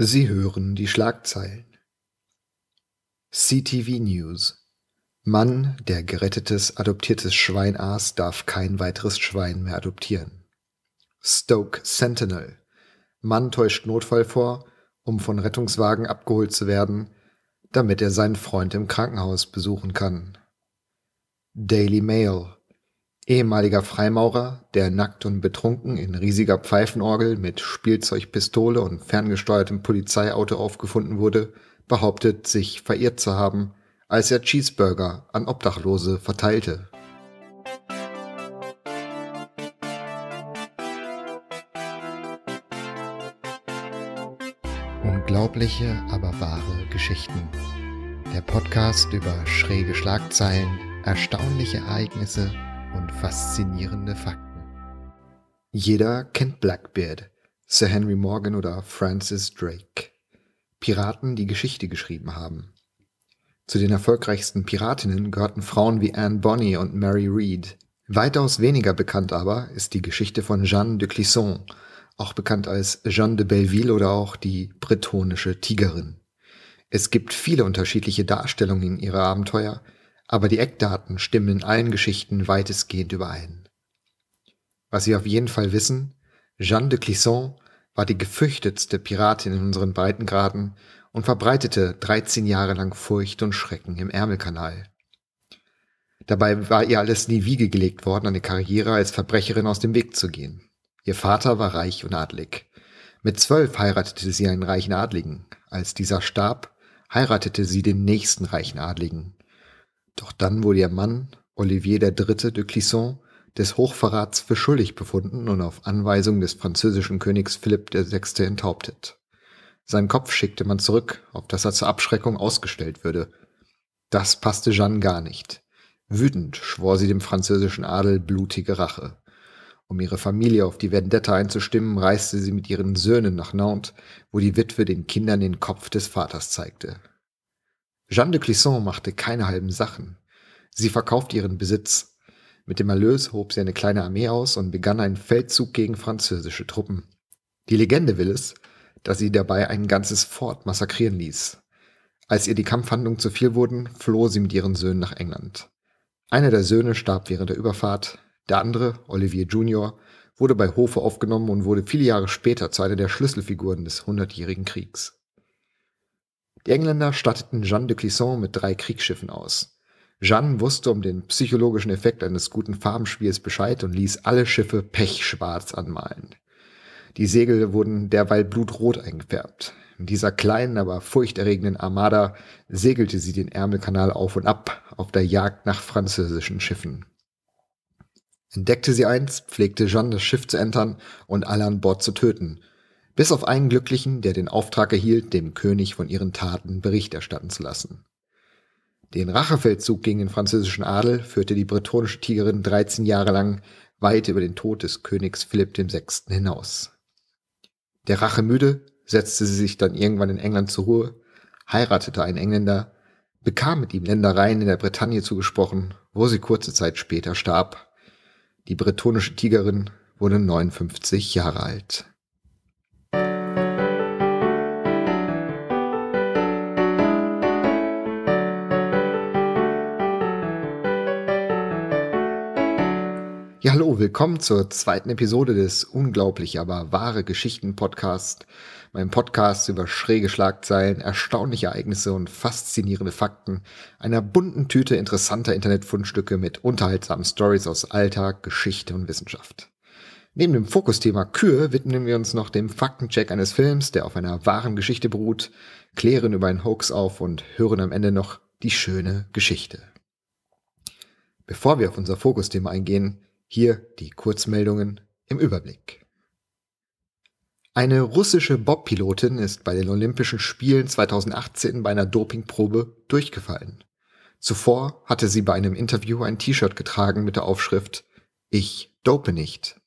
Sie hören die Schlagzeilen. CTV News. Mann, der gerettetes adoptiertes Schwein aß, darf kein weiteres Schwein mehr adoptieren. Stoke Sentinel. Mann täuscht Notfall vor, um von Rettungswagen abgeholt zu werden, damit er seinen Freund im Krankenhaus besuchen kann. Daily Mail. Ehemaliger Freimaurer, der nackt und betrunken in riesiger Pfeifenorgel mit Spielzeugpistole und ferngesteuertem Polizeiauto aufgefunden wurde, behauptet, sich verirrt zu haben, als er Cheeseburger an Obdachlose verteilte. Unglaubliche, aber wahre Geschichten. Der Podcast über schräge Schlagzeilen, erstaunliche Ereignisse und faszinierende Fakten. Jeder kennt Blackbeard, Sir Henry Morgan oder Francis Drake. Piraten, die Geschichte geschrieben haben. Zu den erfolgreichsten Piratinnen gehörten Frauen wie Anne Bonny und Mary Read. Weitaus weniger bekannt aber ist die Geschichte von Jeanne de Clisson, auch bekannt als Jeanne de Belleville oder auch die bretonische Tigerin. Es gibt viele unterschiedliche Darstellungen ihrer Abenteuer, aber die Eckdaten stimmen in allen Geschichten weitestgehend überein. Was wir auf jeden Fall wissen, Jeanne de Clisson war die gefürchtetste Piratin in unseren Breitengraden und verbreitete 13 Jahre lang Furcht und Schrecken im Ärmelkanal. Dabei war ihr alles in die Wiege gelegt worden, eine Karriere als Verbrecherin aus dem Weg zu gehen. Ihr Vater war reich und adlig. Mit zwölf heiratete sie einen reichen Adligen. Als dieser starb, heiratete sie den nächsten reichen Adligen. Doch dann wurde ihr Mann, Olivier III. de Clisson, des Hochverrats für schuldig befunden und auf Anweisung des französischen Königs Philipp VI. enthauptet. Seinen Kopf schickte man zurück, auf dass er zur Abschreckung ausgestellt würde. Das passte Jeanne gar nicht. Wütend schwor sie dem französischen Adel blutige Rache. Um ihre Familie auf die Vendetta einzustimmen, reiste sie mit ihren Söhnen nach Nantes, wo die Witwe den Kindern den Kopf des Vaters zeigte. Jeanne de Clisson machte keine halben Sachen. Sie verkaufte ihren Besitz. Mit dem Erlös hob sie eine kleine Armee aus und begann einen Feldzug gegen französische Truppen. Die Legende will es, dass sie dabei ein ganzes Fort massakrieren ließ. Als ihr die Kampfhandlungen zu viel wurden, floh sie mit ihren Söhnen nach England. Einer der Söhne starb während der Überfahrt, der andere, Olivier Junior, wurde bei Hofe aufgenommen und wurde viele Jahre später zu einer der Schlüsselfiguren des Hundertjährigen Kriegs. Die Engländer statteten Jeanne de Clisson mit drei Kriegsschiffen aus. Jeanne wusste um den psychologischen Effekt eines guten Farbenspiels Bescheid und ließ alle Schiffe pechschwarz anmalen. Die Segel wurden derweil blutrot eingefärbt. In dieser kleinen, aber furchterregenden Armada segelte sie den Ärmelkanal auf und ab auf der Jagd nach französischen Schiffen. Entdeckte sie eins, pflegte Jeanne das Schiff zu entern und alle an Bord zu töten, bis auf einen Glücklichen, der den Auftrag erhielt, dem König von ihren Taten Bericht erstatten zu lassen. Den Rachefeldzug gegen den französischen Adel führte die bretonische Tigerin 13 Jahre lang weit über den Tod des Königs Philipp VI. hinaus. Der Rache müde setzte sie sich dann irgendwann in England zur Ruhe, heiratete einen Engländer, bekam mit ihm Ländereien in der Bretagne zugesprochen, wo sie kurze Zeit später starb. Die bretonische Tigerin wurde 59 Jahre alt. Willkommen zur zweiten Episode des Unglaublich, aber wahre Geschichten Podcast. Mein Podcast über schräge Schlagzeilen, erstaunliche Ereignisse und faszinierende Fakten, einer bunten Tüte interessanter Internetfundstücke mit unterhaltsamen Stories aus Alltag, Geschichte und Wissenschaft. Neben dem Fokusthema Kühe widmen wir uns noch dem Faktencheck eines Films, der auf einer wahren Geschichte beruht, klären über einen Hoax auf und hören am Ende noch die schöne Geschichte. Bevor wir auf unser Fokusthema eingehen, hier die Kurzmeldungen im Überblick. Eine russische Bobpilotin ist bei den Olympischen Spielen 2018 bei einer Dopingprobe durchgefallen. Zuvor hatte sie bei einem Interview ein T-Shirt getragen mit der Aufschrift Ich dope nicht.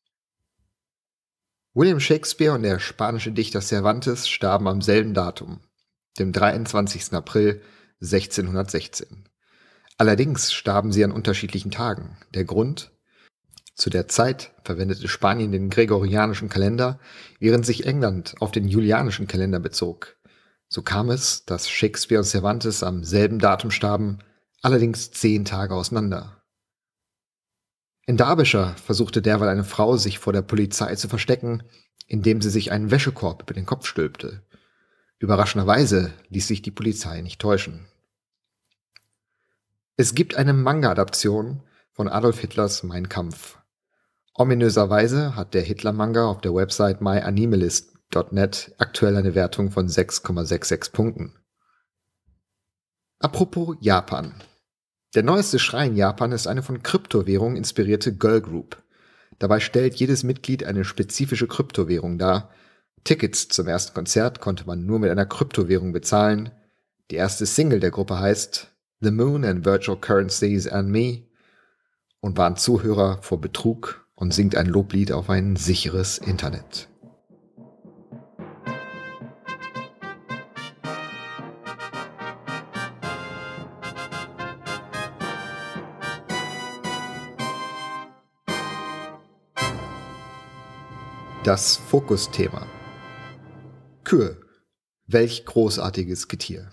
William Shakespeare und der spanische Dichter Cervantes starben am selben Datum, dem 23. April 1616. Allerdings starben sie an unterschiedlichen Tagen. Der Grund? Zu der Zeit verwendete Spanien den gregorianischen Kalender, während sich England auf den julianischen Kalender bezog. So kam es, dass Shakespeare und Cervantes am selben Datum starben, allerdings zehn Tage auseinander. In Derbyshire versuchte derweil eine Frau, sich vor der Polizei zu verstecken, indem sie sich einen Wäschekorb über den Kopf stülpte. Überraschenderweise ließ sich die Polizei nicht täuschen. Es gibt eine Manga-Adaption von Adolf Hitlers Mein Kampf. Ominöserweise hat der Hitler-Manga auf der Website myanimalist.net aktuell eine Wertung von 6,66 Punkten. Apropos Japan. Der neueste Schrei in Japan ist eine von Kryptowährungen inspirierte Girl Group. Dabei stellt jedes Mitglied eine spezifische Kryptowährung dar. Tickets zum ersten Konzert konnte man nur mit einer Kryptowährung bezahlen. Die erste Single der Gruppe heißt The Moon and Virtual Currencies and Me und warnt Zuhörer vor Betrug und singt ein Loblied auf ein sicheres Internet. Das Fokusthema. Kühe. Welch großartiges Getier.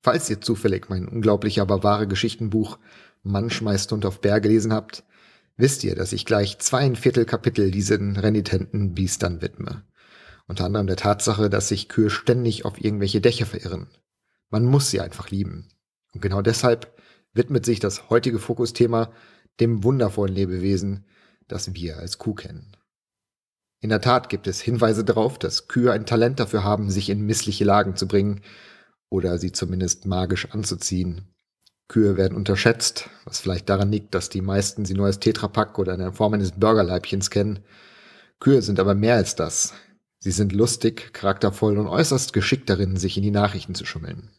Falls ihr zufällig mein unglaublich aber wahre Geschichtenbuch Mann schmeißt Hund auf Bär gelesen habt, wisst ihr, dass ich gleich zweieinviertel Kapitel diesen renitenten Biestern widme. Unter anderem der Tatsache, dass sich Kühe ständig auf irgendwelche Dächer verirren. Man muss sie einfach lieben. Und genau deshalb widmet sich das heutige Fokusthema dem wundervollen Lebewesen, das wir als Kuh kennen. In der Tat gibt es Hinweise darauf, dass Kühe ein Talent dafür haben, sich in missliche Lagen zu bringen oder sie zumindest magisch anzuziehen. Kühe werden unterschätzt, was vielleicht daran liegt, dass die meisten sie nur als Tetrapack oder in der Form eines Burgerleibchens kennen. Kühe sind aber mehr als das. Sie sind lustig, charaktervoll und äußerst geschickt darin, sich in die Nachrichten zu schummeln.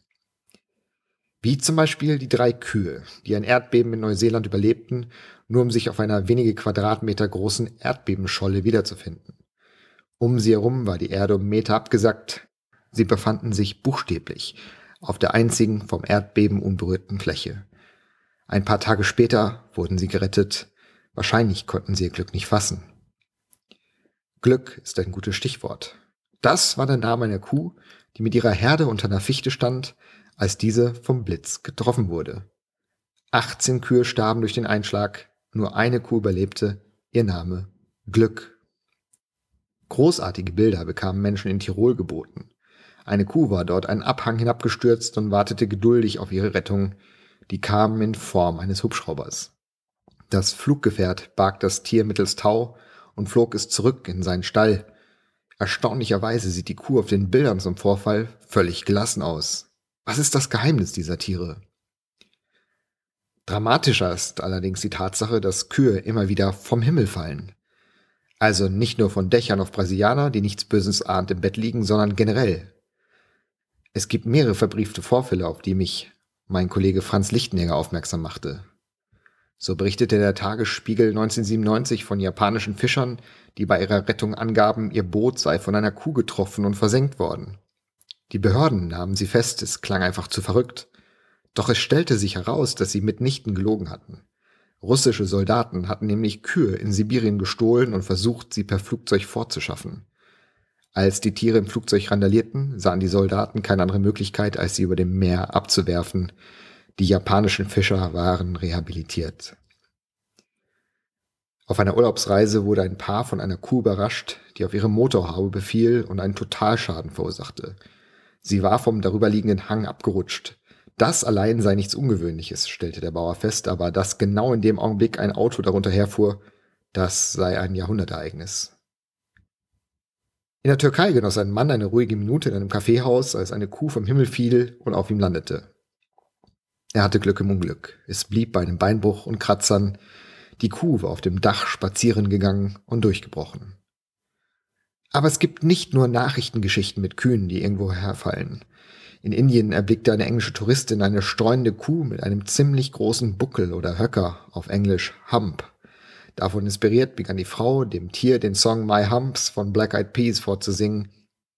Wie zum Beispiel die drei Kühe, die ein Erdbeben in Neuseeland überlebten, nur um sich auf einer wenige Quadratmeter großen Erdbebenscholle wiederzufinden. Um sie herum war die Erde um Meter abgesackt. Sie befanden sich buchstäblich auf der einzigen vom Erdbeben unberührten Fläche. Ein paar Tage später wurden sie gerettet. Wahrscheinlich konnten sie ihr Glück nicht fassen. Glück ist ein gutes Stichwort. Das war der Name einer Kuh, die mit ihrer Herde unter einer Fichte stand, als diese vom Blitz getroffen wurde. 18 Kühe starben durch den Einschlag, nur eine Kuh überlebte, ihr Name Glück. Großartige Bilder bekamen Menschen in Tirol geboten. Eine Kuh war dort einen Abhang hinabgestürzt und wartete geduldig auf ihre Rettung, die kam in Form eines Hubschraubers. Das Fluggefährt barg das Tier mittels Tau und flog es zurück in seinen Stall. Erstaunlicherweise sieht die Kuh auf den Bildern zum Vorfall völlig gelassen aus. Was ist das Geheimnis dieser Tiere? Dramatischer ist allerdings die Tatsache, dass Kühe immer wieder vom Himmel fallen. Also nicht nur von Dächern auf Brasilianer, die nichts Böses ahnt im Bett liegen, sondern generell. Es gibt mehrere verbriefte Vorfälle, auf die mich mein Kollege Franz Lichtenegger aufmerksam machte. So berichtete der Tagesspiegel 1997 von japanischen Fischern, die bei ihrer Rettung angaben, ihr Boot sei von einer Kuh getroffen und versenkt worden. Die Behörden nahmen sie fest, es klang einfach zu verrückt. Doch es stellte sich heraus, dass sie mitnichten gelogen hatten. Russische Soldaten hatten nämlich Kühe in Sibirien gestohlen und versucht, sie per Flugzeug fortzuschaffen. Als die Tiere im Flugzeug randalierten, sahen die Soldaten keine andere Möglichkeit, als sie über dem Meer abzuwerfen. Die japanischen Fischer waren rehabilitiert. Auf einer Urlaubsreise wurde ein Paar von einer Kuh überrascht, die auf ihre Motorhaube befiel und einen Totalschaden verursachte. Sie war vom darüberliegenden Hang abgerutscht. Das allein sei nichts Ungewöhnliches, stellte der Bauer fest, aber dass genau in dem Augenblick ein Auto darunter herfuhr, das sei ein Jahrhundertereignis. In der Türkei genoss ein Mann eine ruhige Minute in einem Kaffeehaus, als eine Kuh vom Himmel fiel und auf ihm landete. Er hatte Glück im Unglück. Es blieb bei einem Beinbruch und Kratzern. Die Kuh war auf dem Dach spazieren gegangen und durchgebrochen. Aber es gibt nicht nur Nachrichtengeschichten mit Kühen, die irgendwo herfallen. In Indien erblickte eine englische Touristin eine streunende Kuh mit einem ziemlich großen Buckel oder Höcker, auf Englisch Hump. Davon inspiriert begann die Frau, dem Tier den Song My Humps von Black Eyed Peas vorzusingen.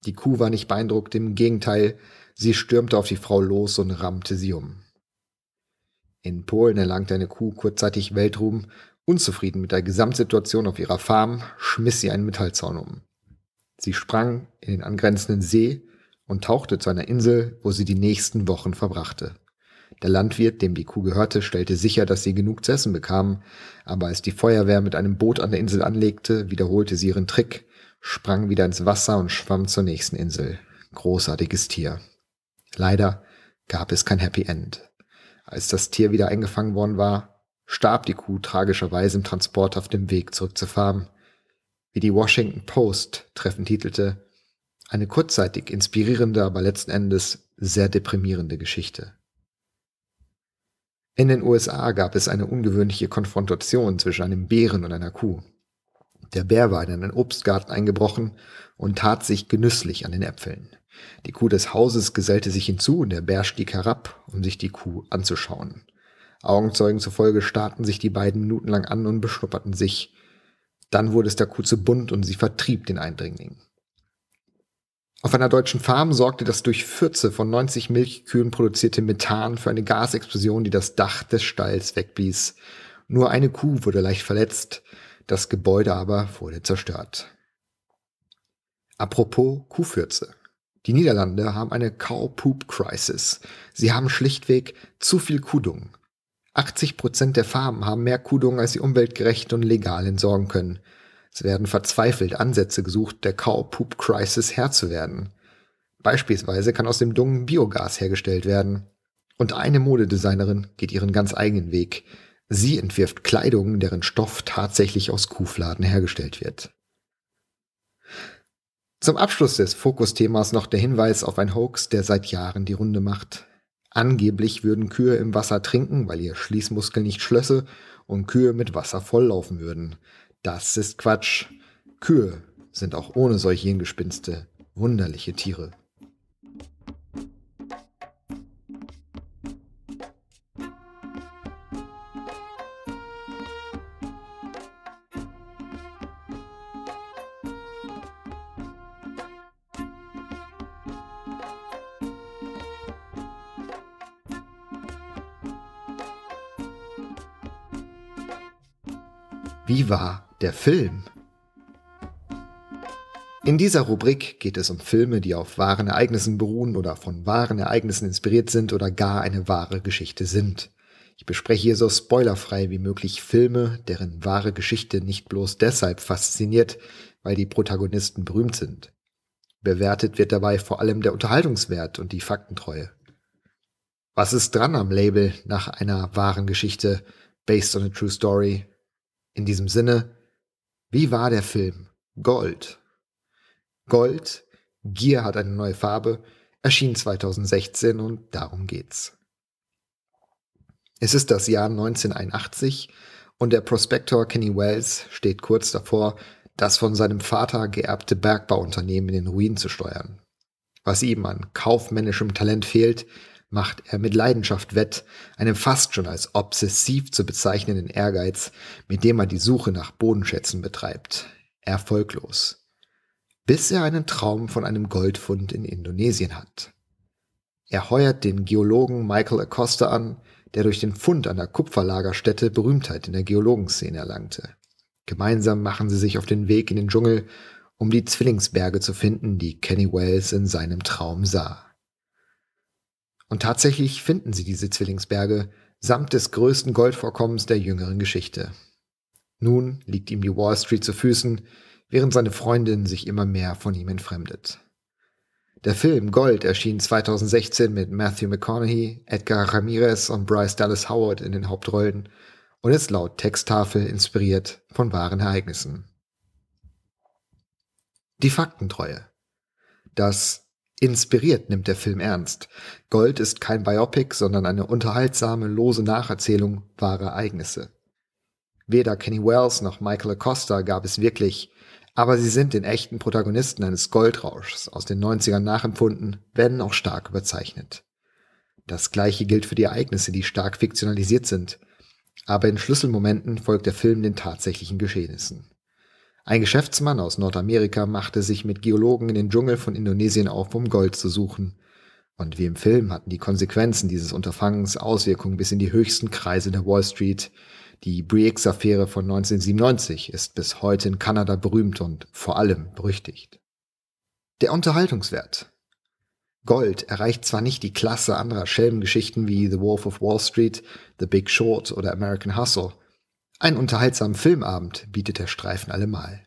Die Kuh war nicht beeindruckt, im Gegenteil, sie stürmte auf die Frau los und rammte sie um. In Polen erlangte eine Kuh kurzzeitig Weltruhm Unzufrieden mit der Gesamtsituation auf ihrer Farm schmiss sie einen Metallzaun um. Sie sprang in den angrenzenden See und tauchte zu einer Insel, wo sie die nächsten Wochen verbrachte. Der Landwirt, dem die Kuh gehörte, stellte sicher, dass sie genug zu essen bekamen, aber als die Feuerwehr mit einem Boot an der Insel anlegte, wiederholte sie ihren Trick, sprang wieder ins Wasser und schwamm zur nächsten Insel. Großartiges Tier. Leider gab es kein Happy End. Als das Tier wieder eingefangen worden war, starb die Kuh tragischerweise im Transport auf dem Weg zurück zur Farm. Wie die Washington Post treffend titelte, eine kurzzeitig inspirierende, aber letzten Endes sehr deprimierende Geschichte. In den USA gab es eine ungewöhnliche Konfrontation zwischen einem Bären und einer Kuh. Der Bär war in einen Obstgarten eingebrochen und tat sich genüsslich an den Äpfeln. Die Kuh des Hauses gesellte sich hinzu und der Bär stieg herab, um sich die Kuh anzuschauen. Augenzeugen zufolge starrten sich die beiden minutenlang an und beschnupperten sich. Dann wurde es der Kuh zu bunt und sie vertrieb den Eindringling. Auf einer deutschen Farm sorgte das durch Fürze von 90 Milchkühen produzierte Methan für eine Gasexplosion, die das Dach des Stalls wegblies. Nur eine Kuh wurde leicht verletzt, das Gebäude aber wurde zerstört. Apropos Kuhfürze. Die Niederlande haben eine Cow-Poop-Crisis. Sie haben schlichtweg zu viel Kudung. 80 Prozent der Farmen haben mehr Kudung, als sie umweltgerecht und legal entsorgen können. Es werden verzweifelt Ansätze gesucht, der Cow-Poop-Crisis Herr zu werden. Beispielsweise kann aus dem Dung Biogas hergestellt werden. Und eine Modedesignerin geht ihren ganz eigenen Weg. Sie entwirft Kleidung, deren Stoff tatsächlich aus Kuhfladen hergestellt wird. Zum Abschluss des Fokusthemas noch der Hinweis auf ein Hoax, der seit Jahren die Runde macht. Angeblich würden Kühe im Wasser trinken, weil ihr Schließmuskel nicht schlösse und Kühe mit Wasser volllaufen würden. Das ist Quatsch. Kühe sind auch ohne solche Hirngespinste wunderliche Tiere. Wie war der Film? In dieser Rubrik geht es um Filme, die auf wahren Ereignissen beruhen oder von wahren Ereignissen inspiriert sind oder gar eine wahre Geschichte sind. Ich bespreche hier so spoilerfrei wie möglich Filme, deren wahre Geschichte nicht bloß deshalb fasziniert, weil die Protagonisten berühmt sind. Bewertet wird dabei vor allem der Unterhaltungswert und die Faktentreue. Was ist dran am Label nach einer wahren Geschichte, based on a true story, in diesem Sinne, wie war der Film? Gold. Gold, Gier hat eine neue Farbe, erschien 2016 und darum geht's. Es ist das Jahr 1981 und der Prospektor Kenny Wells steht kurz davor, das von seinem Vater geerbte Bergbauunternehmen in den Ruin zu steuern. Was ihm an kaufmännischem Talent fehlt, macht er mit Leidenschaft wett, einem fast schon als obsessiv zu bezeichnenden Ehrgeiz, mit dem er die Suche nach Bodenschätzen betreibt. Erfolglos. Bis er einen Traum von einem Goldfund in Indonesien hat. Er heuert den Geologen Michael Acosta an, der durch den Fund an der Kupferlagerstätte Berühmtheit in der Geologenszene erlangte. Gemeinsam machen sie sich auf den Weg in den Dschungel, um die Zwillingsberge zu finden, die Kenny Wells in seinem Traum sah. Und tatsächlich finden sie diese Zwillingsberge samt des größten Goldvorkommens der jüngeren Geschichte. Nun liegt ihm die Wall Street zu Füßen, während seine Freundin sich immer mehr von ihm entfremdet. Der Film Gold erschien 2016 mit Matthew McConaughey, Edgar Ramirez und Bryce Dallas Howard in den Hauptrollen und ist laut Texttafel inspiriert von wahren Ereignissen. Die Faktentreue. Das Inspiriert nimmt der Film ernst. Gold ist kein Biopic, sondern eine unterhaltsame, lose Nacherzählung wahrer Ereignisse. Weder Kenny Wells noch Michael Acosta gab es wirklich, aber sie sind den echten Protagonisten eines Goldrauschs aus den 90ern nachempfunden, wenn auch stark überzeichnet. Das gleiche gilt für die Ereignisse, die stark fiktionalisiert sind, aber in Schlüsselmomenten folgt der Film den tatsächlichen Geschehnissen. Ein Geschäftsmann aus Nordamerika machte sich mit Geologen in den Dschungel von Indonesien auf, um Gold zu suchen. Und wie im Film hatten die Konsequenzen dieses Unterfangens Auswirkungen bis in die höchsten Kreise der Wall Street, Die Briggs-Affäre von 1997 ist bis heute in Kanada berühmt und vor allem berüchtigt. Der Unterhaltungswert. Gold erreicht zwar nicht die Klasse anderer Schelmengeschichten wie The Wolf of Wall Street, The Big Short oder American Hustle. Einen unterhaltsamen Filmabend bietet der Streifen allemal.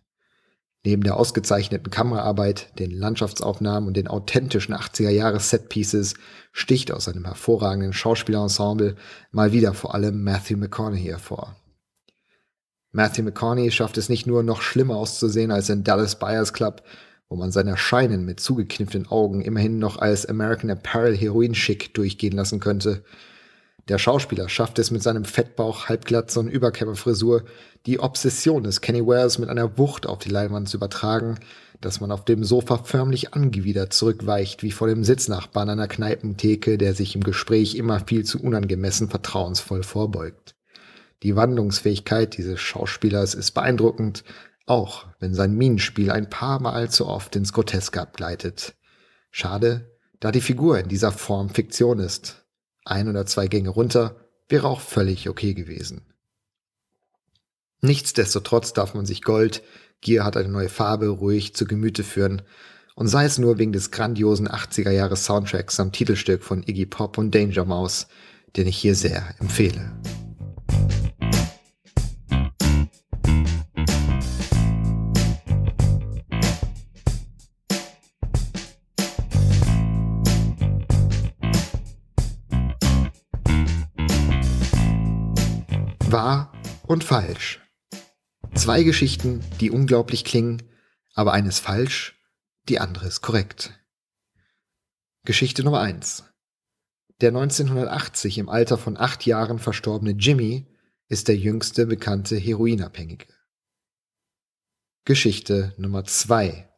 Neben der ausgezeichneten Kameraarbeit, den Landschaftsaufnahmen und den authentischen 80er-Jahres-Setpieces sticht aus einem hervorragenden Schauspielerensemble mal wieder vor allem Matthew McConaughey hervor. Matthew McConaughey schafft es nicht nur noch schlimmer auszusehen als in Dallas Buyers Club wo man sein Erscheinen mit zugekniffenen Augen immerhin noch als American Apparel Heroin schick durchgehen lassen könnte. Der Schauspieler schafft es mit seinem Fettbauch, Halbglatze und Überkämmerfrisur, die Obsession des Kenny Wares mit einer Wucht auf die Leinwand zu übertragen, dass man auf dem Sofa förmlich angewidert zurückweicht, wie vor dem Sitznachbarn einer Kneipentheke, der sich im Gespräch immer viel zu unangemessen vertrauensvoll vorbeugt. Die Wandlungsfähigkeit dieses Schauspielers ist beeindruckend, auch wenn sein Minenspiel ein paar Mal zu oft ins Groteske abgleitet. Schade, da die Figur in dieser Form Fiktion ist. Ein oder zwei Gänge runter wäre auch völlig okay gewesen. Nichtsdestotrotz darf man sich Gold, Gier hat eine neue Farbe, ruhig zu Gemüte führen, und sei es nur wegen des grandiosen 80er Jahre Soundtracks am Titelstück von Iggy Pop und Danger Mouse, den ich hier sehr empfehle. Und falsch. Zwei Geschichten, die unglaublich klingen, aber eine ist falsch, die andere ist korrekt. Geschichte Nummer eins: Der 1980 im Alter von acht Jahren verstorbene Jimmy ist der jüngste bekannte Heroinabhängige. Geschichte Nummer zwei: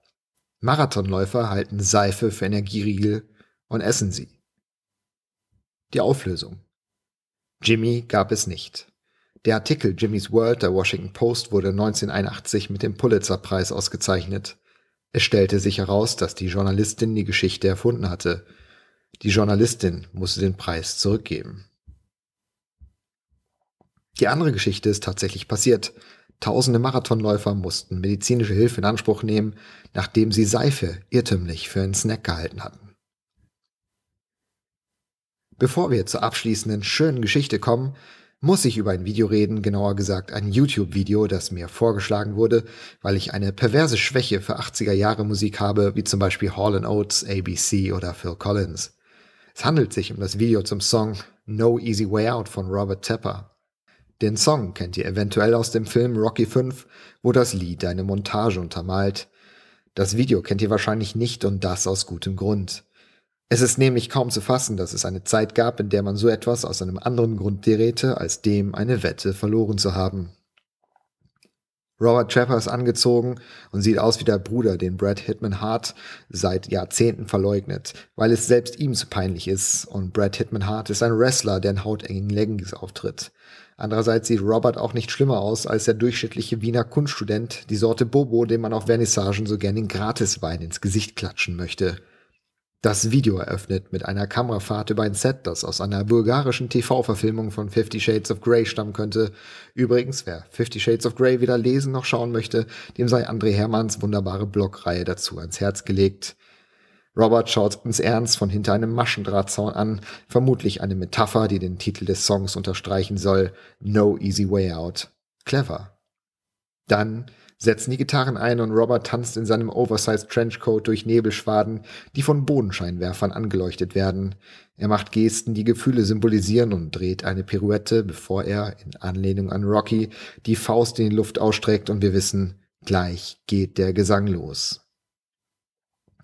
Marathonläufer halten Seife für Energieriegel und essen sie. Die Auflösung. Jimmy gab es nicht. Der Artikel Jimmy's World der Washington Post wurde 1981 mit dem Pulitzer-Preis ausgezeichnet. Es stellte sich heraus, dass die Journalistin die Geschichte erfunden hatte. Die Journalistin musste den Preis zurückgeben. Die andere Geschichte ist tatsächlich passiert. Tausende Marathonläufer mussten medizinische Hilfe in Anspruch nehmen, nachdem sie Seife irrtümlich für einen Snack gehalten hatten. Bevor wir zur abschließenden schönen Geschichte kommen, muss ich über ein Video reden, genauer gesagt ein YouTube-Video, das mir vorgeschlagen wurde, weil ich eine perverse Schwäche für 80er Jahre Musik habe, wie zum Beispiel Hall Oates, ABC oder Phil Collins. Es handelt sich um das Video zum Song No Easy Way Out von Robert Tepper. Den Song kennt ihr eventuell aus dem Film Rocky 5, wo das Lied eine Montage untermalt. Das Video kennt ihr wahrscheinlich nicht und das aus gutem Grund. Es ist nämlich kaum zu fassen, dass es eine Zeit gab, in der man so etwas aus einem anderen Grund drehte, als dem eine Wette verloren zu haben. Robert Trapper ist angezogen und sieht aus wie der Bruder, den Brad Hitman Hart seit Jahrzehnten verleugnet, weil es selbst ihm zu peinlich ist. Und Brad Hitman Hart ist ein Wrestler, der in hautengen Leggings auftritt. Andererseits sieht Robert auch nicht schlimmer aus als der durchschnittliche Wiener Kunststudent, die Sorte Bobo, dem man auf Vernissagen so gern den Gratiswein ins Gesicht klatschen möchte. Das Video eröffnet mit einer Kamerafahrt über ein Set, das aus einer bulgarischen TV-Verfilmung von Fifty Shades of Grey stammen könnte. Übrigens, wer Fifty Shades of Grey weder lesen noch schauen möchte, dem sei André Hermanns wunderbare Blogreihe dazu ans Herz gelegt. Robert schaut uns ernst von hinter einem Maschendrahtzaun an, vermutlich eine Metapher, die den Titel des Songs unterstreichen soll. No Easy Way Out. Clever. Dann setzen die Gitarren ein und Robert tanzt in seinem Oversized Trenchcoat durch Nebelschwaden, die von Bodenscheinwerfern angeleuchtet werden. Er macht Gesten, die Gefühle symbolisieren und dreht eine Pirouette, bevor er, in Anlehnung an Rocky, die Faust in die Luft ausstreckt und wir wissen, gleich geht der Gesang los.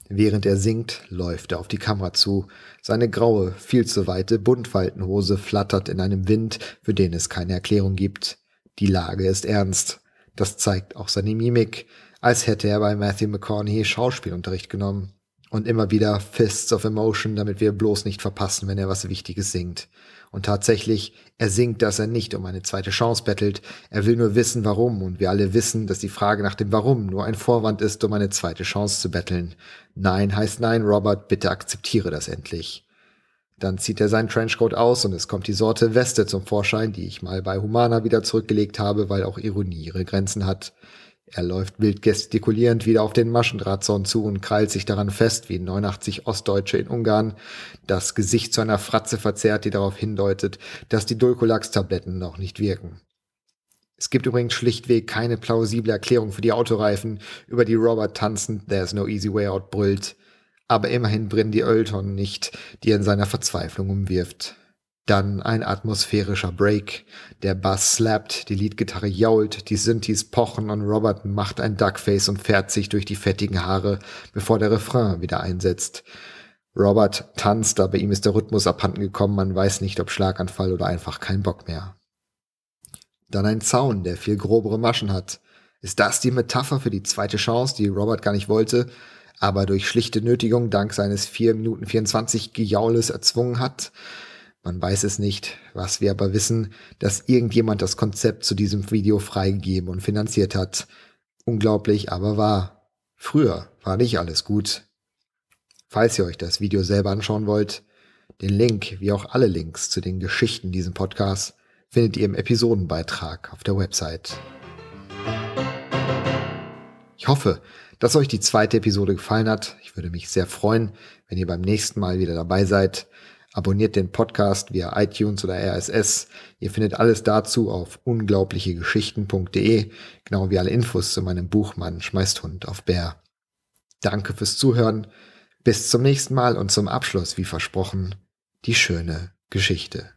Während er singt, läuft er auf die Kamera zu. Seine graue, viel zu weite Buntfaltenhose flattert in einem Wind, für den es keine Erklärung gibt. Die Lage ist ernst. Das zeigt auch seine Mimik, als hätte er bei Matthew McConaughey Schauspielunterricht genommen. Und immer wieder Fists of Emotion, damit wir bloß nicht verpassen, wenn er was Wichtiges singt. Und tatsächlich, er singt, dass er nicht um eine zweite Chance bettelt. Er will nur wissen, warum. Und wir alle wissen, dass die Frage nach dem Warum nur ein Vorwand ist, um eine zweite Chance zu betteln. Nein heißt nein, Robert, bitte akzeptiere das endlich. Dann zieht er seinen Trenchcoat aus und es kommt die Sorte Weste zum Vorschein, die ich mal bei Humana wieder zurückgelegt habe, weil auch Ironie ihre Grenzen hat. Er läuft wild gestikulierend wieder auf den Maschendrahtzaun zu und krallt sich daran fest, wie 89 Ostdeutsche in Ungarn, das Gesicht zu einer Fratze verzerrt, die darauf hindeutet, dass die Dulcolax-Tabletten noch nicht wirken. Es gibt übrigens schlichtweg keine plausible Erklärung für die Autoreifen, über die Robert tanzend There's no easy way out brüllt. Aber immerhin brennen die Öltonnen nicht, die er in seiner Verzweiflung umwirft. Dann ein atmosphärischer Break. Der Bass slappt, die Leadgitarre jault, die Synthes pochen und Robert macht ein Duckface und fährt sich durch die fettigen Haare, bevor der Refrain wieder einsetzt. Robert tanzt, aber ihm ist der Rhythmus abhanden gekommen, man weiß nicht, ob Schlaganfall oder einfach kein Bock mehr. Dann ein Zaun, der viel grobere Maschen hat. Ist das die Metapher für die zweite Chance, die Robert gar nicht wollte, aber durch schlichte Nötigung dank seines 4 Minuten 24 Gejaules erzwungen hat? Man weiß es nicht, was wir aber wissen, dass irgendjemand das Konzept zu diesem Video freigegeben und finanziert hat. Unglaublich, aber wahr. Früher war nicht alles gut. Falls ihr euch das Video selber anschauen wollt, den Link, wie auch alle Links zu den Geschichten diesem Podcast, findet ihr im Episodenbeitrag auf der Website. Ich hoffe, dass euch die zweite Episode gefallen hat. Ich würde mich sehr freuen, wenn ihr beim nächsten Mal wieder dabei seid. Abonniert den Podcast via iTunes oder RSS. Ihr findet alles dazu auf unglaublichegeschichten.de, genau wie alle Infos zu meinem Buch Mann schmeißt Hund auf Bär. Danke fürs Zuhören. Bis zum nächsten Mal und zum Abschluss, wie versprochen, die schöne Geschichte.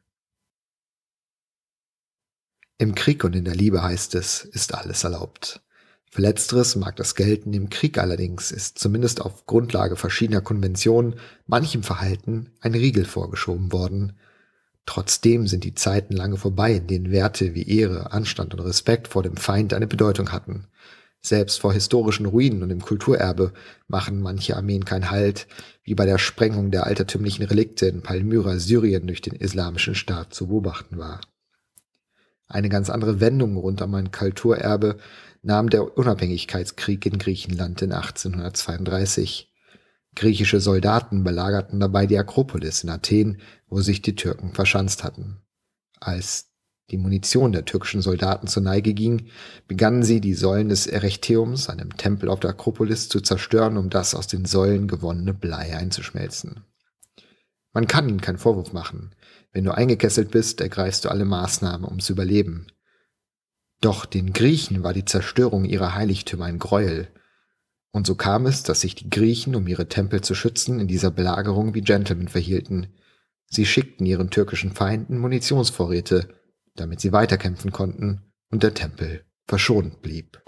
Im Krieg und in der Liebe heißt es, ist alles erlaubt. Für letzteres mag das gelten, im Krieg allerdings ist zumindest auf Grundlage verschiedener Konventionen manchem Verhalten ein Riegel vorgeschoben worden. Trotzdem sind die Zeiten lange vorbei, in denen Werte wie Ehre, Anstand und Respekt vor dem Feind eine Bedeutung hatten. Selbst vor historischen Ruinen und dem Kulturerbe machen manche Armeen keinen Halt, wie bei der Sprengung der altertümlichen Relikte in Palmyra, Syrien durch den islamischen Staat zu beobachten war. Eine ganz andere Wendung rund um ein Kulturerbe nahm der Unabhängigkeitskrieg in Griechenland in 1832. Griechische Soldaten belagerten dabei die Akropolis in Athen, wo sich die Türken verschanzt hatten. Als die Munition der türkischen Soldaten zur Neige ging, begannen sie, die Säulen des Erechtheums, einem Tempel auf der Akropolis, zu zerstören, um das aus den Säulen gewonnene Blei einzuschmelzen. Man kann ihnen keinen Vorwurf machen. Wenn du eingekesselt bist, ergreifst du alle Maßnahmen, um zu überleben. Doch den Griechen war die Zerstörung ihrer Heiligtümer ein Gräuel. Und so kam es, dass sich die Griechen, um ihre Tempel zu schützen, in dieser Belagerung wie Gentlemen verhielten. Sie schickten ihren türkischen Feinden Munitionsvorräte, damit sie weiterkämpfen konnten und der Tempel verschont blieb.